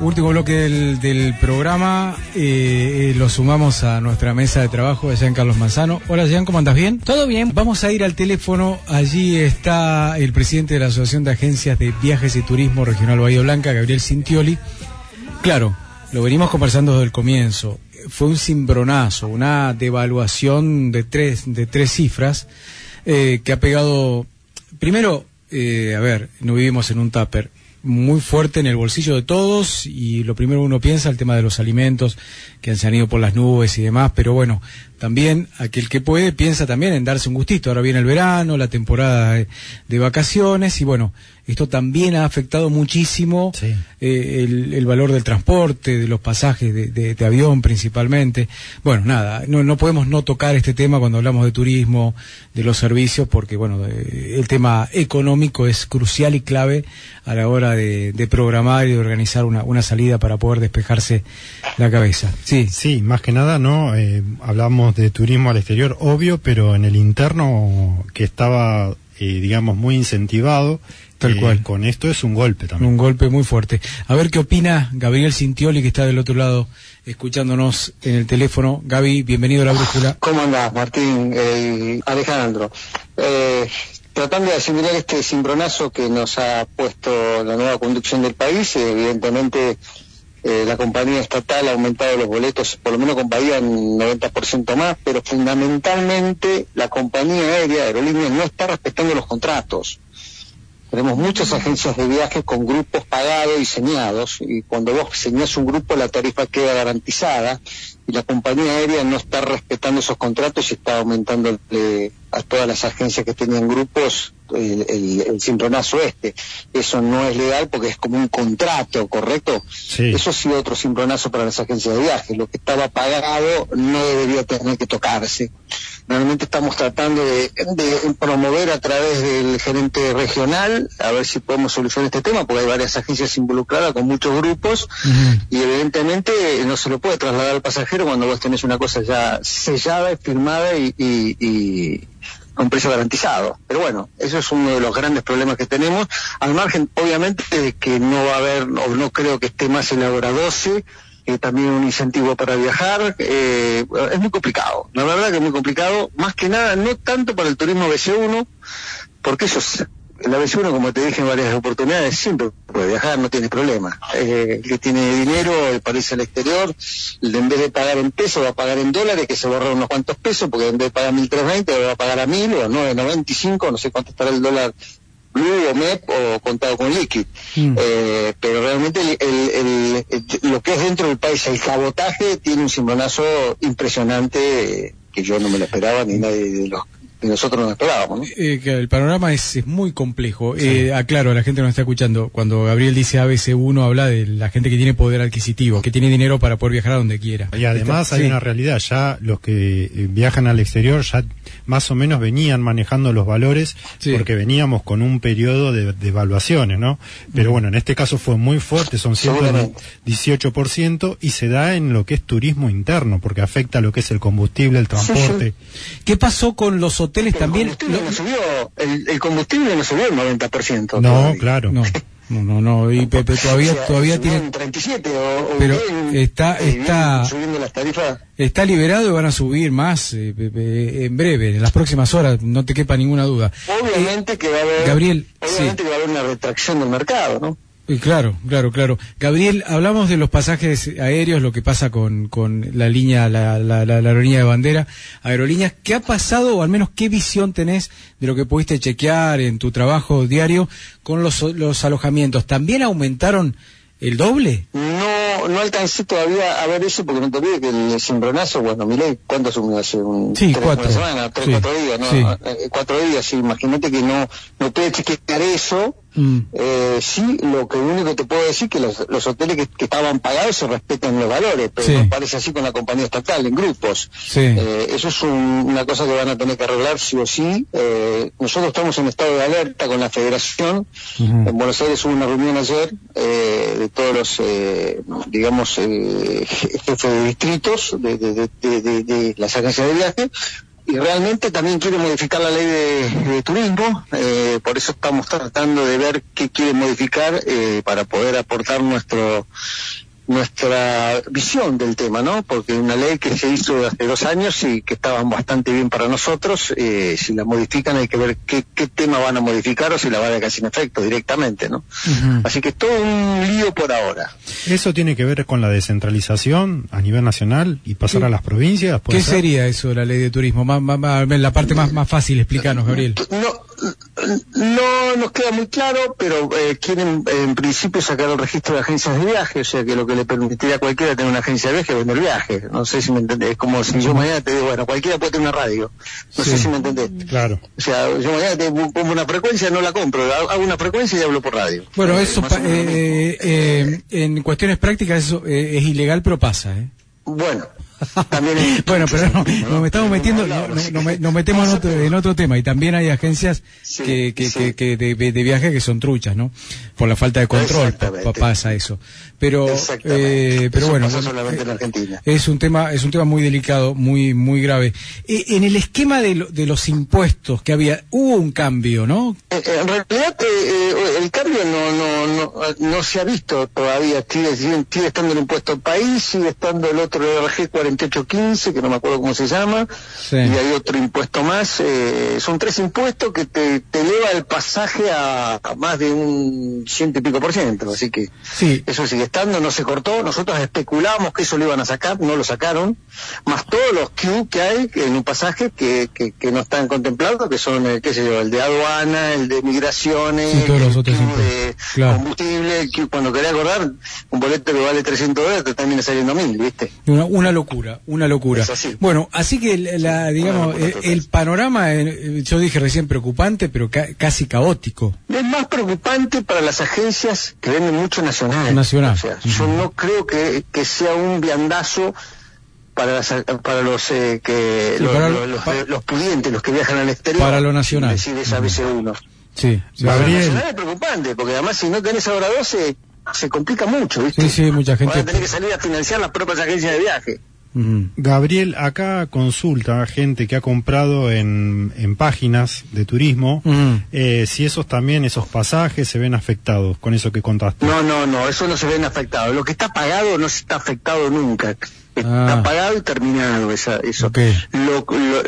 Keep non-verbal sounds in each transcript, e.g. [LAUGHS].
Último bloque del, programa eh, eh, lo sumamos a nuestra mesa de trabajo de Jean Carlos Manzano. Hola Jean, ¿cómo andas bien? Todo bien. Vamos a ir al teléfono. Allí está el presidente de la Asociación de Agencias de Viajes y Turismo Regional Bahía Blanca, Gabriel Cintioli. Claro, lo venimos conversando desde el comienzo. Fue un cimbronazo, una devaluación de tres, de tres cifras eh, que ha pegado. Primero, a ver, no vivimos en un tupper muy fuerte en el bolsillo de todos y lo primero uno piensa el tema de los alimentos que se han ido por las nubes y demás, pero bueno, también aquel que puede piensa también en darse un gustito. Ahora viene el verano, la temporada de, vacaciones y bueno, esto también ha afectado muchísimo eh, el, valor del transporte, de los pasajes de, avión principalmente. Bueno, nada, no, no, podemos no tocar este tema cuando hablamos de turismo, de los servicios, porque bueno, el tema económico es crucial y clave a la hora de, programar y de organizar una, una salida para poder despejarse la cabeza. Sí, sí, más que nada, ¿no? Eh, hablamos de turismo al exterior, obvio, pero en el interno que estaba, eh, digamos, muy incentivado. Tal eh, cual. Con esto es un golpe también. Un golpe muy fuerte. A ver qué opina Gabriel Cintioli, que está del otro lado escuchándonos en el teléfono. Gaby, bienvenido a la brújula. ¿Cómo andás, Martín? Eh, Alejandro. tratando de asimilar este cimbronazo que nos ha puesto la nueva conducción del país, evidentemente eh, la compañía estatal ha aumentado los boletos, por lo menos con Bahía un 90% más, pero fundamentalmente la compañía aérea, aerolínea, no está respetando los contratos. Tenemos muchas agencias de viajes con grupos pagados, diseñados, y cuando vos diseñás un grupo la tarifa queda garantizada, y la compañía aérea no está respetando esos contratos y está aumentando a todas las agencias que tenían grupos el, el, este. Eso no es legal porque es como un contrato, ¿correcto? Eso sí otro cimbronazo para las agencias de viajes. Lo que estaba pagado no debería tener que tocarse. Normalmente estamos tratando de, promover a través del gerente regional, a ver si podemos solucionar este tema, porque hay varias agencias involucradas con muchos grupos, y evidentemente no se lo puede trasladar al pasajero cuando vos tenés una cosa ya sellada, firmada y, y, a un precio garantizado. Pero bueno, eso es uno de los grandes problemas que tenemos, al margen, obviamente, de que no va a haber, o no creo que esté más en la hora 12, también un incentivo para viajar, eh, es muy complicado, la verdad que es muy complicado, más que nada, no tanto para el turismo BC1, porque eso la BC1, como te dije en varias oportunidades, siempre puede viajar, no tiene problema. Eh, el que tiene dinero, para irse al exterior, en vez de pagar en pesos, va a pagar en dólares, que se borra unos cuantos pesos, porque en vez de pagar 1.320, va a pagar a 1.000 o a 9.95, no sé cuánto estará el dólar Blue o MEP o contado con Liquid. Mm. Eh, pero realmente lo que es dentro del país, el cabotaje, tiene un cimbronazo impresionante que yo no me lo esperaba ni nadie de los nosotros no esperábamos. Eh, el panorama es, muy complejo. Eh, aclaro, la gente nos está escuchando. Cuando Gabriel dice ABC1, habla de la gente que tiene poder adquisitivo, que tiene dinero para poder viajar a donde quiera. Y además hay una realidad, ya los que eh, viajan al exterior ya más o menos venían manejando los valores porque veníamos con un periodo de, evaluaciones, ¿no? Pero bueno, en este caso fue muy fuerte, son 118% y se da en lo que es turismo interno porque afecta lo que es el combustible, el transporte. ¿Qué pasó con los hoteles el también? Combustible no subió, el, combustible no subió el 90%. No, claro. No. No, no, no, y Pepe todavía todavía tiene 37 o, pero está está subiendo las tarifas. Está liberado y van a subir más eh, en breve, en las próximas horas, no te quepa ninguna duda. Obviamente que va a haber Gabriel, obviamente que va a haber una retracción del mercado, ¿no? Claro, claro, claro. Gabriel, hablamos de los pasajes aéreos, lo que pasa con, con la línea, la, la, la, aerolínea de bandera, aerolíneas. ¿Qué ha pasado, o al menos qué visión tenés de lo que pudiste chequear en tu trabajo diario con los, los alojamientos? ¿También aumentaron el doble? No, no alcancé todavía a ver eso porque no te olvides que el cimbronazo, bueno, miré, ¿cuánto asumió hace? Un, sí, tres, cuatro. Una tres, cuatro días, ¿no? Sí. Eh, cuatro días, sí, imagínate que no, no puede chequear eso Mm. Eh, sí, lo que único que te puedo decir que los, los hoteles que, estaban pagados se respetan los valores, pero no parece así con la compañía estatal, en grupos. Eh, eso es una cosa que van a tener que arreglar sí o sí. Eh, nosotros estamos en estado de alerta con la federación. En Buenos Aires hubo una reunión ayer de todos los, digamos, jefes de distritos de, de, de, de las agencias de viaje realmente también quiere modificar la ley de, turismo, eh, por eso estamos tratando de ver qué quiere modificar eh, para poder aportar nuestro nuestra visión del tema, ¿no? Porque una ley que se hizo hace dos años y que estaba bastante bien para nosotros, eh, si la modifican hay que ver qué, qué, tema van a modificar o si la van a dejar sin efecto directamente, ¿no? Así que es todo un lío por ahora. ¿Eso tiene que ver con la descentralización a nivel nacional y pasar a las provincias? ¿Qué sería eso, la ley de turismo? la parte más, más fácil, explícanos, Gabriel. No, no nos queda muy claro, pero eh, quieren en principio sacar el registro de agencias de viaje, o sea que lo que le permitiría a cualquiera tener una agencia de viaje es vender viaje. No sé si me entendés. Es como si yo mañana te digo, bueno, cualquiera puede tener una radio. No sé si me entendés. Claro. O sea, yo mañana te pongo una frecuencia, no la compro, hago una frecuencia y hablo por radio. Bueno, eso eh, eh, en cuestiones prácticas eso es ilegal, pero pasa, ¿eh? Bueno, bueno, pero no, nos estamos metiendo, nos metemos en otro, en otro tema y también hay agencias que, que, que, de, de, viaje que son truchas, ¿no? Por la falta de control pasa eso. Pero, eh, pero bueno, es un tema, es un tema muy delicado, muy, muy grave. Eh, en el esquema de, de los impuestos que había, hubo un cambio, ¿no? Eh, en realidad el cambio no, no, no, no se ha visto todavía. Sigue, sigue, estando el impuesto al país, sigue estando el otro RG 4815, que no me acuerdo cómo se llama, y hay otro impuesto más. Eh, son tres impuestos que te, te eleva el pasaje a, más de un ciento y pico por ciento. Así que sí. eso sigue estando, no se cortó. Nosotros especulábamos que eso lo iban a sacar, no lo sacaron. Más todos los Q que hay en un pasaje que, que, que no están contemplados, que son, eh, qué sé yo, el de aduana, el de migraciones, el de combustible, el Q, cuando querés acordar, un boleto que vale 300 dólares te termina saliendo mil, ¿viste? Una, una locura una locura. Bueno, así que la, digamos, el, panorama, eh, yo dije recién preocupante, pero casi caótico. Es más preocupante para las agencias que venden mucho nacional. Nacional. Yo no creo que, sea un viandazo para, para los eh, que los, pudientes, los que viajan al exterior. Para lo nacional. Decir esa BC1. Sí, Gabriel. nacional es preocupante, porque además si no tenés ahora 12, se complica mucho, ¿viste? Sí, sí, mucha gente. Van a tener que salir a financiar las propias agencias de viaje. Gabriel, acá consulta gente que ha comprado en, en páginas de turismo eh, si esos también, esos pasajes se ven afectados con eso que contaste. No, no, no, eso no se ven afectados. Lo que está pagado no se está afectado nunca. Está ah. pagado y terminado esa, eso.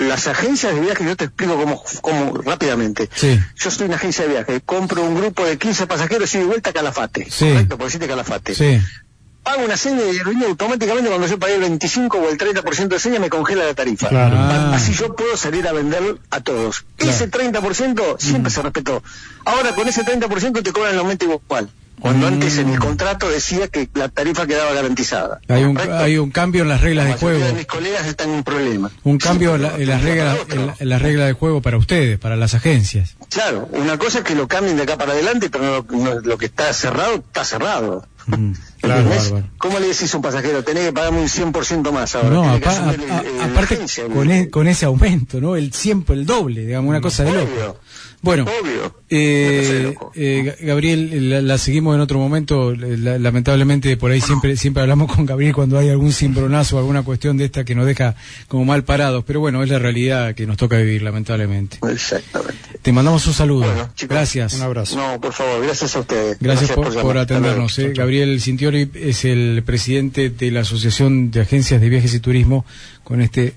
las agencias de viaje, yo te explico cómo, cómo rápidamente. Yo soy una agencia de viaje, compro un grupo de 15 pasajeros y de vuelta a Calafate. Correcto, por decirte Calafate. Sí hago una seña y aerolínea automáticamente cuando yo pagué el 25 o el 30% de seña me congela la tarifa. Ah. Así yo puedo salir a vender a todos. Ese 30% siempre se respetó. Ahora con ese 30% te cobran el aumento igual. Cuando mm. antes en el contrato decía que la tarifa quedaba garantizada. Hay un, hay un cambio en las reglas de juego. mis colegas están en problema. Un cambio en, las reglas, en, la regla de juego para ustedes, para las agencias. Claro, una cosa es que lo cambien de acá para adelante, pero lo que está cerrado, está cerrado. Mm, [LAUGHS] claro, ¿Cómo le decís a un pasajero? Tenés que pagarme un 100% más ahora. No, aparte con, e, con, ese aumento, ¿no? El 100, el doble, digamos, una cosa de loco. Bueno, eh, eh, Gabriel, la, seguimos en otro momento. lamentablemente, por ahí siempre siempre hablamos con Gabriel cuando hay algún cimbronazo o alguna cuestión de esta que nos deja como mal parados. Pero bueno, es la realidad que nos toca vivir, lamentablemente. Exactamente. Te mandamos un saludo. gracias. Un abrazo. No, por favor, gracias a ustedes. Gracias, por, atendernos. Eh. Gabriel Es el presidente de la Asociación de Agencias de Viajes y Turismo con este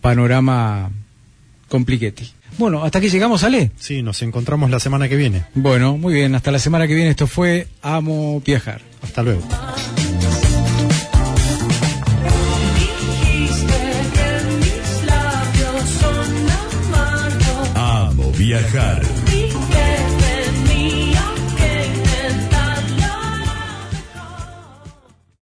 panorama compliquete. Bueno, hasta aquí llegamos, Ale. Sí, nos encontramos la semana que viene. Bueno, muy bien, hasta la semana que viene. Esto fue Amo Viajar. Hasta luego. Amo Viajar.